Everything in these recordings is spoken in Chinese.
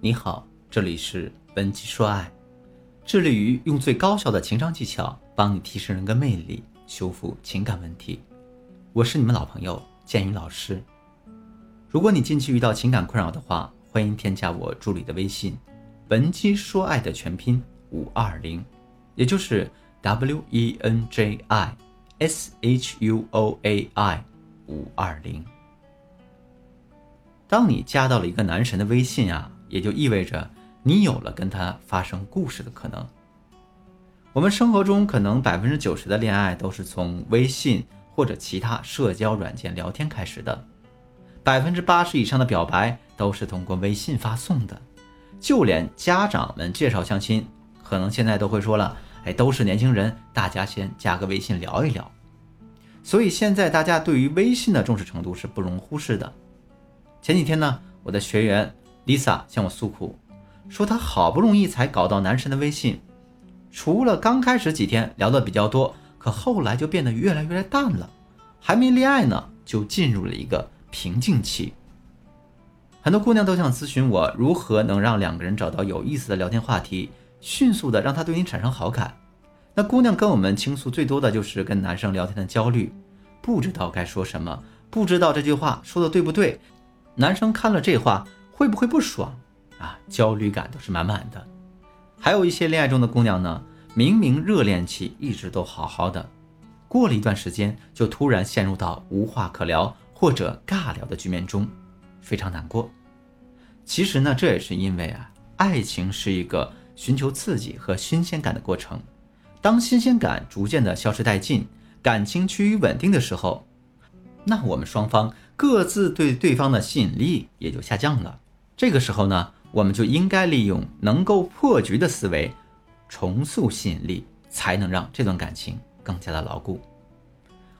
你好，这里是文姬说爱，致力于用最高效的情商技巧帮你提升人格魅力，修复情感问题。我是你们老朋友建宇老师。如果你近期遇到情感困扰的话，欢迎添加我助理的微信“文姬说爱”的全拼五二零，也就是 W E N J I S H U O A I 五二零。当你加到了一个男神的微信啊，也就意味着你有了跟他发生故事的可能。我们生活中可能百分之九十的恋爱都是从微信或者其他社交软件聊天开始的，百分之八十以上的表白都是通过微信发送的。就连家长们介绍相亲，可能现在都会说了：“哎，都是年轻人，大家先加个微信聊一聊。”所以现在大家对于微信的重视程度是不容忽视的。前几天呢，我的学员 Lisa 向我诉苦，说她好不容易才搞到男神的微信，除了刚开始几天聊得比较多，可后来就变得越来越淡了，还没恋爱呢，就进入了一个瓶颈期。很多姑娘都想咨询我，如何能让两个人找到有意思的聊天话题，迅速的让他对你产生好感。那姑娘跟我们倾诉最多的就是跟男生聊天的焦虑，不知道该说什么，不知道这句话说的对不对。男生看了这话会不会不爽啊？焦虑感都是满满的。还有一些恋爱中的姑娘呢，明明热恋期一直都好好的，过了一段时间就突然陷入到无话可聊或者尬聊的局面中，非常难过。其实呢，这也是因为啊，爱情是一个寻求刺激和新鲜感的过程。当新鲜感逐渐的消失殆尽，感情趋于稳定的时候，那我们双方。各自对对方的吸引力也就下降了。这个时候呢，我们就应该利用能够破局的思维，重塑吸引力，才能让这段感情更加的牢固。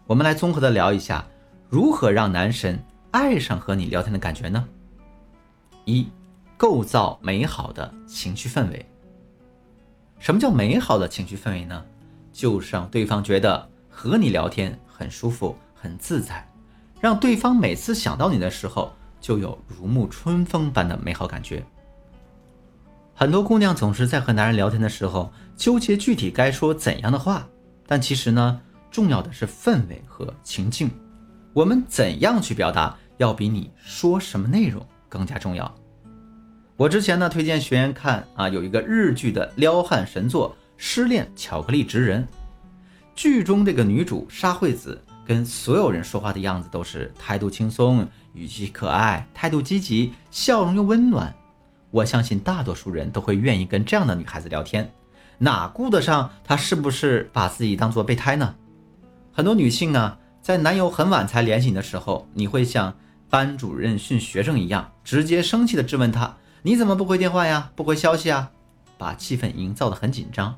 我们来综合的聊一下，如何让男神爱上和你聊天的感觉呢？一，构造美好的情绪氛围。什么叫美好的情绪氛围呢？就是让对方觉得和你聊天很舒服、很自在。让对方每次想到你的时候，就有如沐春风般的美好感觉。很多姑娘总是在和男人聊天的时候纠结具体该说怎样的话，但其实呢，重要的是氛围和情境。我们怎样去表达，要比你说什么内容更加重要。我之前呢推荐学员看啊，有一个日剧的撩汉神作《失恋巧克力职人》，剧中这个女主沙惠子。跟所有人说话的样子都是态度轻松、语气可爱、态度积极、笑容又温暖。我相信大多数人都会愿意跟这样的女孩子聊天，哪顾得上她是不是把自己当做备胎呢？很多女性呢，在男友很晚才联系你的时候，你会像班主任训学生一样，直接生气的质问他：“你怎么不回电话呀？不回消息啊？”把气氛营造得很紧张。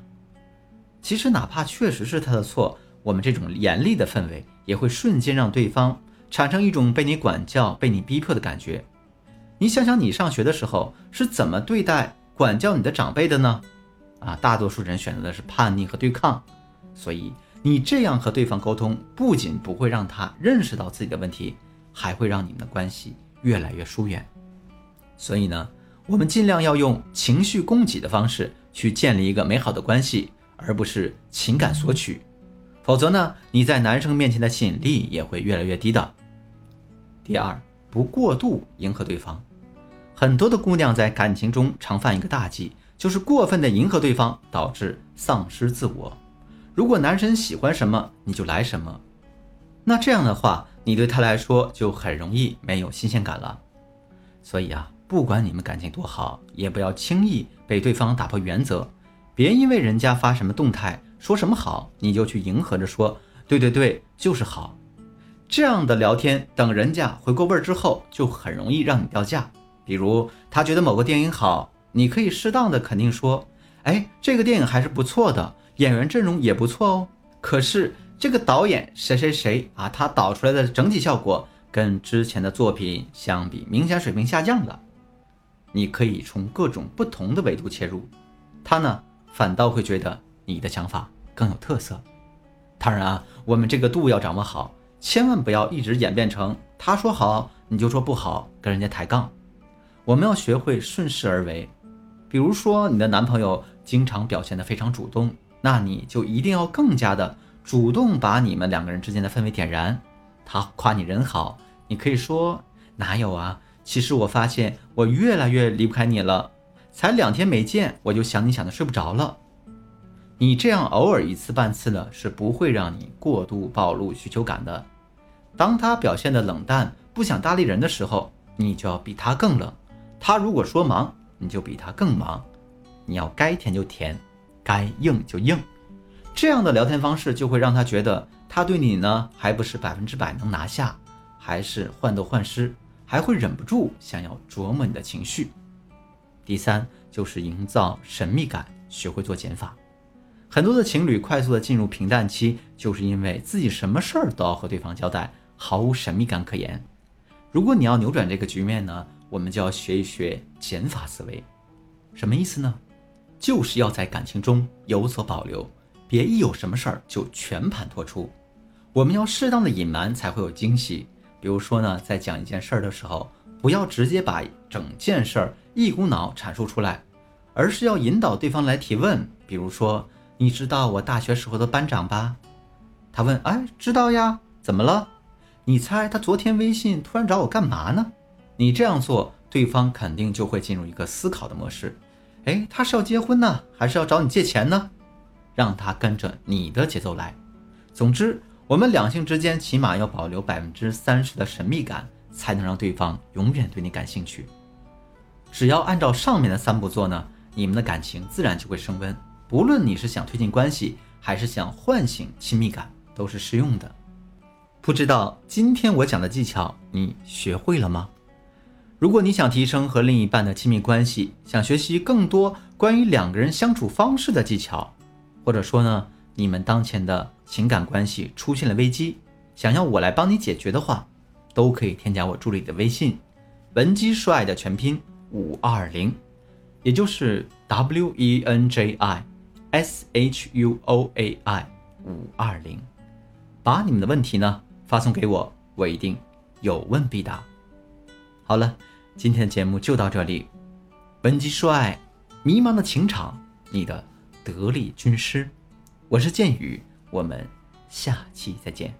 其实哪怕确实是他的错。我们这种严厉的氛围也会瞬间让对方产生一种被你管教、被你逼迫的感觉。你想想，你上学的时候是怎么对待管教你的长辈的呢？啊，大多数人选择的是叛逆和对抗。所以你这样和对方沟通，不仅不会让他认识到自己的问题，还会让你们的关系越来越疏远。所以呢，我们尽量要用情绪供给的方式去建立一个美好的关系，而不是情感索取。否则呢，你在男生面前的吸引力也会越来越低的。第二，不过度迎合对方。很多的姑娘在感情中常犯一个大忌，就是过分的迎合对方，导致丧失自我。如果男生喜欢什么，你就来什么，那这样的话，你对他来说就很容易没有新鲜感了。所以啊，不管你们感情多好，也不要轻易被对方打破原则，别因为人家发什么动态。说什么好，你就去迎合着说，对对对，就是好。这样的聊天，等人家回过味儿之后，就很容易让你掉价。比如他觉得某个电影好，你可以适当的肯定说，哎，这个电影还是不错的，演员阵容也不错哦。可是这个导演谁谁谁啊，他导出来的整体效果跟之前的作品相比，明显水平下降了。你可以从各种不同的维度切入，他呢反倒会觉得。你的想法更有特色，当然啊，我们这个度要掌握好，千万不要一直演变成他说好你就说不好，跟人家抬杠。我们要学会顺势而为。比如说，你的男朋友经常表现得非常主动，那你就一定要更加的主动，把你们两个人之间的氛围点燃。他夸你人好，你可以说哪有啊？其实我发现我越来越离不开你了，才两天没见，我就想你想的睡不着了。你这样偶尔一次半次的，是不会让你过度暴露需求感的。当他表现的冷淡，不想搭理人的时候，你就要比他更冷。他如果说忙，你就比他更忙。你要该甜就甜，该硬就硬。这样的聊天方式就会让他觉得他对你呢，还不是百分之百能拿下，还是患得患失。还会忍不住想要琢磨你的情绪。第三就是营造神秘感，学会做减法。很多的情侣快速的进入平淡期，就是因为自己什么事儿都要和对方交代，毫无神秘感可言。如果你要扭转这个局面呢，我们就要学一学减法思维。什么意思呢？就是要在感情中有所保留，别一有什么事儿就全盘托出。我们要适当的隐瞒，才会有惊喜。比如说呢，在讲一件事儿的时候，不要直接把整件事儿一股脑阐述出来，而是要引导对方来提问。比如说，你知道我大学时候的班长吧？他问，哎，知道呀，怎么了？你猜他昨天微信突然找我干嘛呢？你这样做，对方肯定就会进入一个思考的模式。哎，他是要结婚呢，还是要找你借钱呢？让他跟着你的节奏来。总之。我们两性之间起码要保留百分之三十的神秘感，才能让对方永远对你感兴趣。只要按照上面的三步做呢，你们的感情自然就会升温。不论你是想推进关系，还是想唤醒亲密感，都是适用的。不知道今天我讲的技巧你学会了吗？如果你想提升和另一半的亲密关系，想学习更多关于两个人相处方式的技巧，或者说呢？你们当前的情感关系出现了危机，想要我来帮你解决的话，都可以添加我助理的微信，文姬说爱的全拼五二零，也就是 W E N J I S H U O A I 五二零，把你们的问题呢发送给我，我一定有问必答。好了，今天的节目就到这里，文姬说爱，迷茫的情场，你的得力军师。我是剑宇，我们下期再见。